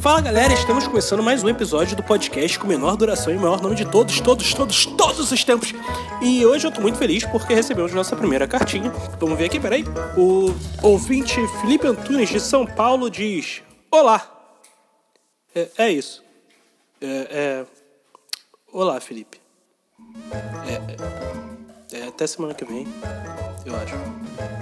Fala galera, estamos começando mais um episódio do podcast com menor duração e maior nome de todos, todos, todos, todos os tempos. E hoje eu tô muito feliz porque recebemos nossa primeira cartinha. Vamos ver aqui, peraí. O ouvinte Felipe Antunes de São Paulo diz: Olá. É, é isso. É, é... Olá, Felipe. É, é... é até semana que vem, eu acho.